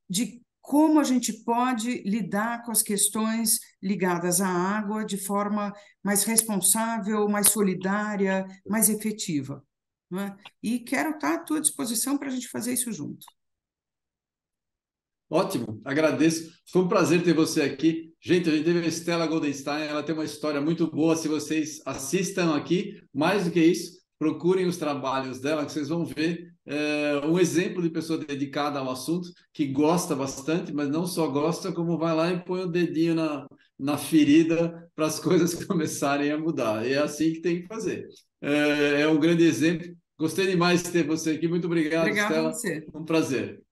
de como a gente pode lidar com as questões ligadas à água de forma mais responsável, mais solidária, mais efetiva. É? E quero estar à tua disposição para a gente fazer isso junto. Ótimo, agradeço. Foi um prazer ter você aqui. Gente, a gente teve a Stella Goldenstein, ela tem uma história muito boa. Se vocês assistam aqui, mais do que isso, procurem os trabalhos dela, que vocês vão ver é, um exemplo de pessoa dedicada ao assunto, que gosta bastante, mas não só gosta, como vai lá e põe o dedinho na, na ferida para as coisas começarem a mudar. E é assim que tem que fazer. É, é um grande exemplo Gostei demais de ter você aqui. Muito obrigado, Obrigada Stella. a você. Um prazer.